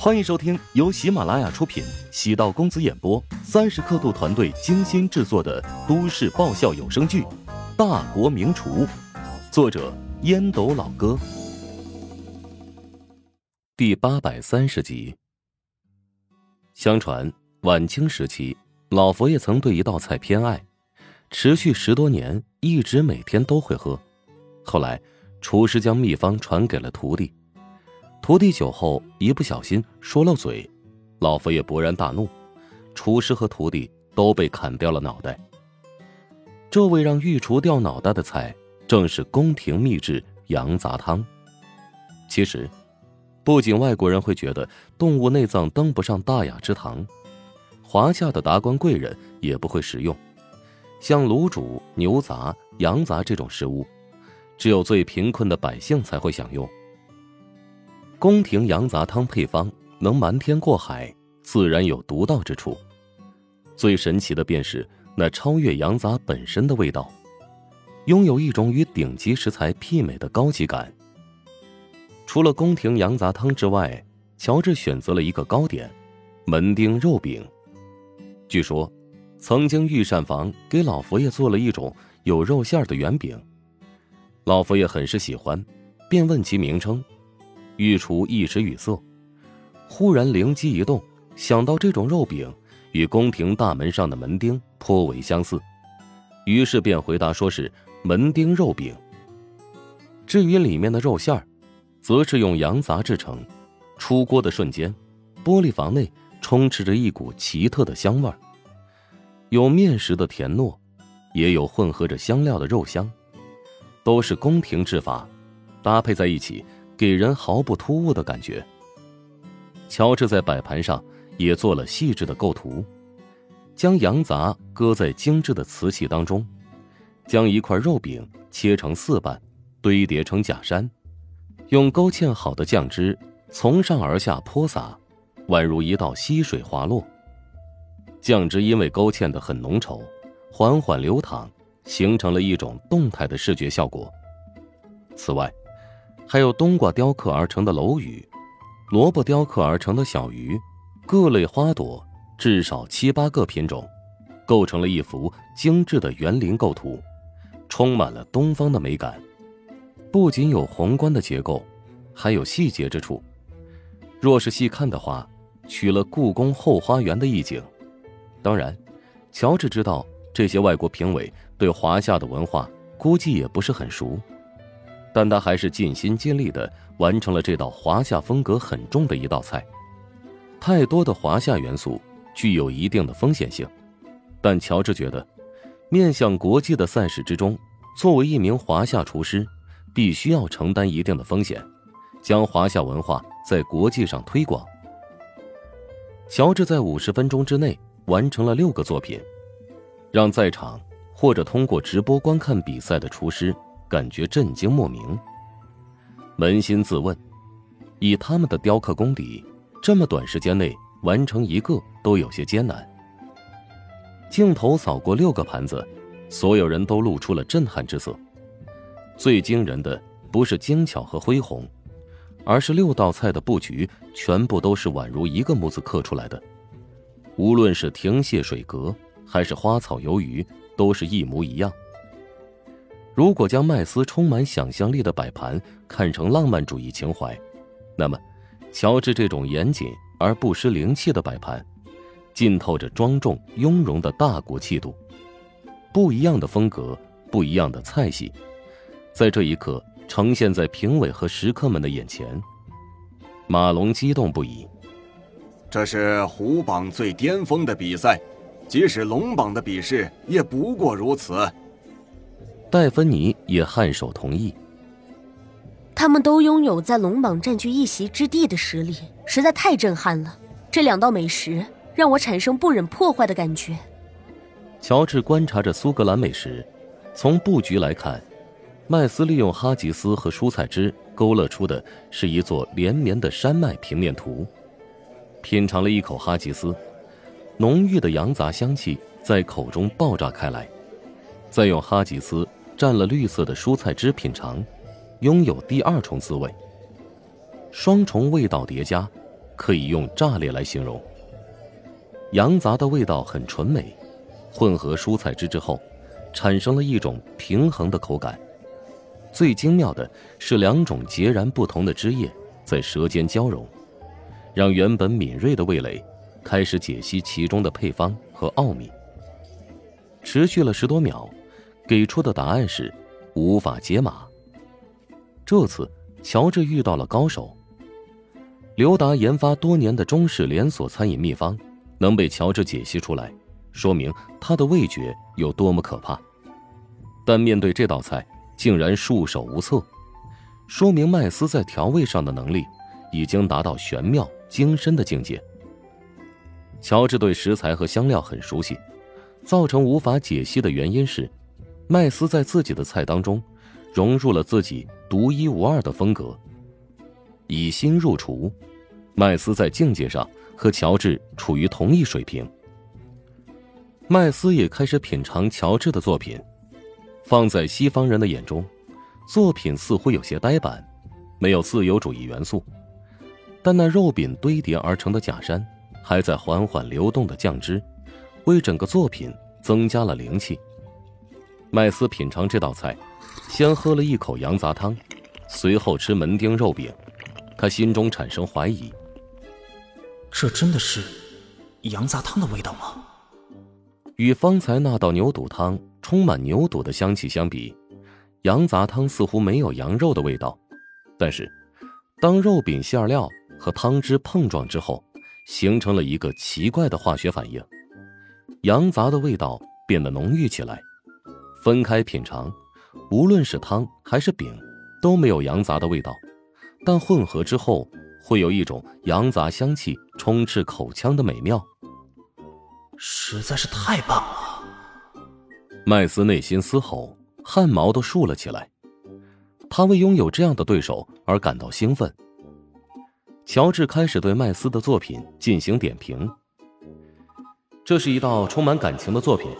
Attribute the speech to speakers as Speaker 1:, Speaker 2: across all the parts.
Speaker 1: 欢迎收听由喜马拉雅出品、喜道公子演播、三十刻度团队精心制作的都市爆笑有声剧《大国名厨》，作者烟斗老哥，第八百三十集。相传晚清时期，老佛爷曾对一道菜偏爱，持续十多年，一直每天都会喝。后来，厨师将秘方传给了徒弟。徒弟酒后一不小心说漏嘴，老佛爷勃然大怒，厨师和徒弟都被砍掉了脑袋。这位让御厨掉脑袋的菜，正是宫廷秘制羊杂汤。其实，不仅外国人会觉得动物内脏登不上大雅之堂，华夏的达官贵人也不会食用。像卤煮、牛杂、羊杂这种食物，只有最贫困的百姓才会享用。宫廷羊杂汤配方能瞒天过海，自然有独到之处。最神奇的便是那超越羊杂本身的味道，拥有一种与顶级食材媲美的高级感。除了宫廷羊杂汤之外，乔治选择了一个糕点——门钉肉饼。据说，曾经御膳房给老佛爷做了一种有肉馅的圆饼，老佛爷很是喜欢，便问其名称。御厨一时语塞，忽然灵机一动，想到这种肉饼与宫廷大门上的门钉颇为相似，于是便回答说是门钉肉饼。至于里面的肉馅儿，则是用羊杂制成。出锅的瞬间，玻璃房内充斥着一股奇特的香味儿，有面食的甜糯，也有混合着香料的肉香，都是宫廷制法，搭配在一起。给人毫不突兀的感觉。乔治在摆盘上也做了细致的构图，将羊杂搁在精致的瓷器当中，将一块肉饼切成四瓣，堆叠成假山，用勾芡好的酱汁从上而下泼洒，宛如一道溪水滑落。酱汁因为勾芡的很浓稠，缓缓流淌，形成了一种动态的视觉效果。此外，还有冬瓜雕刻而成的楼宇，萝卜雕刻而成的小鱼，各类花朵至少七八个品种，构成了一幅精致的园林构图，充满了东方的美感。不仅有宏观的结构，还有细节之处。若是细看的话，取了故宫后花园的意境。当然，乔治知道这些外国评委对华夏的文化估计也不是很熟。但他还是尽心尽力的完成了这道华夏风格很重的一道菜。太多的华夏元素具有一定的风险性，但乔治觉得，面向国际的赛事之中，作为一名华夏厨师，必须要承担一定的风险，将华夏文化在国际上推广。乔治在五十分钟之内完成了六个作品，让在场或者通过直播观看比赛的厨师。感觉震惊莫名，扪心自问，以他们的雕刻功底，这么短时间内完成一个都有些艰难。镜头扫过六个盘子，所有人都露出了震撼之色。最惊人的不是精巧和恢宏，而是六道菜的布局全部都是宛如一个模子刻出来的，无论是亭榭水阁还是花草游鱼，都是一模一样。如果将麦斯充满想象力的摆盘看成浪漫主义情怀，那么，乔治这种严谨而不失灵气的摆盘，浸透着庄重雍容的大国气度。不一样的风格，不一样的菜系，在这一刻呈现在评委和食客们的眼前。马龙激动不已。
Speaker 2: 这是虎榜最巅峰的比赛，即使龙榜的比试也不过如此。
Speaker 1: 戴芬妮也颔首同意。
Speaker 3: 他们都拥有在龙榜占据一席之地的实力，实在太震撼了。这两道美食让我产生不忍破坏的感觉。
Speaker 1: 乔治观察着苏格兰美食，从布局来看，麦斯利用哈吉斯和蔬菜汁勾勒出的是一座连绵的山脉平面图。品尝了一口哈吉斯，浓郁的羊杂香气在口中爆炸开来，再用哈吉斯。蘸了绿色的蔬菜汁品尝，拥有第二重滋味。双重味道叠加，可以用炸裂来形容。羊杂的味道很纯美，混合蔬菜汁之后，产生了一种平衡的口感。最精妙的是两种截然不同的汁液在舌尖交融，让原本敏锐的味蕾开始解析其中的配方和奥秘。持续了十多秒，给出的答案是无法解码。这次乔治遇到了高手。刘达研发多年的中式连锁餐饮秘方，能被乔治解析出来，说明他的味觉有多么可怕。但面对这道菜，竟然束手无策，说明麦斯在调味上的能力已经达到玄妙精深的境界。乔治对食材和香料很熟悉。造成无法解析的原因是，麦斯在自己的菜当中融入了自己独一无二的风格。以心入厨，麦斯在境界上和乔治处于同一水平。麦斯也开始品尝乔治的作品，放在西方人的眼中，作品似乎有些呆板，没有自由主义元素。但那肉饼堆叠而成的假山，还在缓缓流动的酱汁。为整个作品增加了灵气。麦斯品尝这道菜，先喝了一口羊杂汤，随后吃门钉肉饼。他心中产生怀疑：
Speaker 4: 这真的是羊杂汤的味道吗？
Speaker 1: 与方才那道牛肚汤充满牛肚的香气相比，羊杂汤似乎没有羊肉的味道。但是，当肉饼馅料和汤汁碰撞之后，形成了一个奇怪的化学反应。羊杂的味道变得浓郁起来，分开品尝，无论是汤还是饼，都没有羊杂的味道，但混合之后，会有一种羊杂香气充斥口腔的美妙，
Speaker 4: 实在是太棒了。
Speaker 1: 麦斯内心嘶吼，汗毛都竖了起来，他为拥有这样的对手而感到兴奋。乔治开始对麦斯的作品进行点评。这是一道充满感情的作品，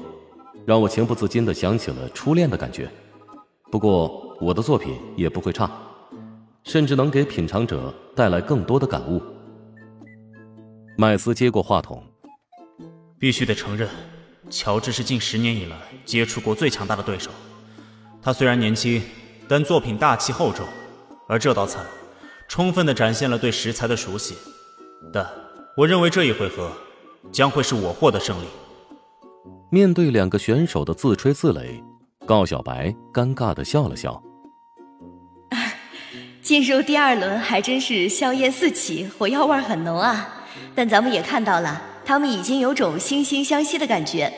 Speaker 1: 让我情不自禁的想起了初恋的感觉。不过我的作品也不会差，甚至能给品尝者带来更多的感悟。麦斯接过话筒，
Speaker 4: 必须得承认，乔治是近十年以来接触过最强大的对手。他虽然年轻，但作品大气厚重，而这道菜充分的展现了对食材的熟悉。但我认为这一回合。将会是我获得胜利。
Speaker 1: 面对两个选手的自吹自擂，高小白尴尬的笑了笑。
Speaker 5: 进入第二轮还真是硝烟四起，火药味很浓啊！但咱们也看到了，他们已经有种惺惺相惜的感觉。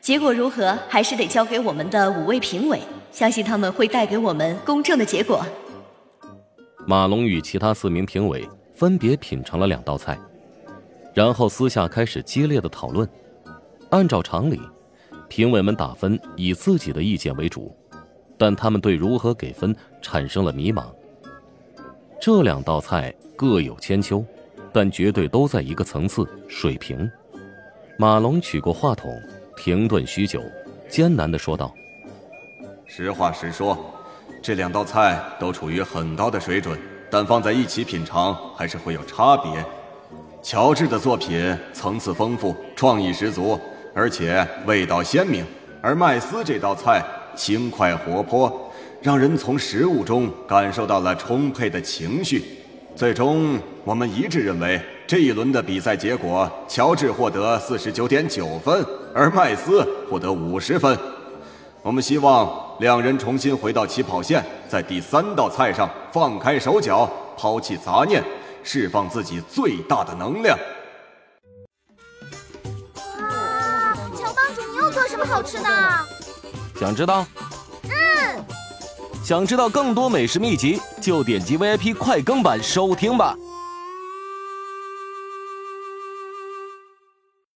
Speaker 5: 结果如何，还是得交给我们的五位评委，相信他们会带给我们公正的结果。
Speaker 1: 马龙与其他四名评委分别品尝了两道菜。然后私下开始激烈的讨论。按照常理，评委们打分以自己的意见为主，但他们对如何给分产生了迷茫。这两道菜各有千秋，但绝对都在一个层次水平。马龙取过话筒，停顿许久，艰难地说道：“
Speaker 2: 实话实说，这两道菜都处于很高的水准，但放在一起品尝还是会有差别。”乔治的作品层次丰富，创意十足，而且味道鲜明；而麦斯这道菜轻快活泼，让人从食物中感受到了充沛的情绪。最终，我们一致认为这一轮的比赛结果，乔治获得四十九点九分，而麦斯获得五十分。我们希望两人重新回到起跑线，在第三道菜上放开手脚，抛弃杂念。释放自己最大的能量。
Speaker 6: 么好吃呢？
Speaker 1: 想知道？
Speaker 6: 嗯。
Speaker 1: 想知道更多美食秘籍，就点击 VIP 快更版收听吧。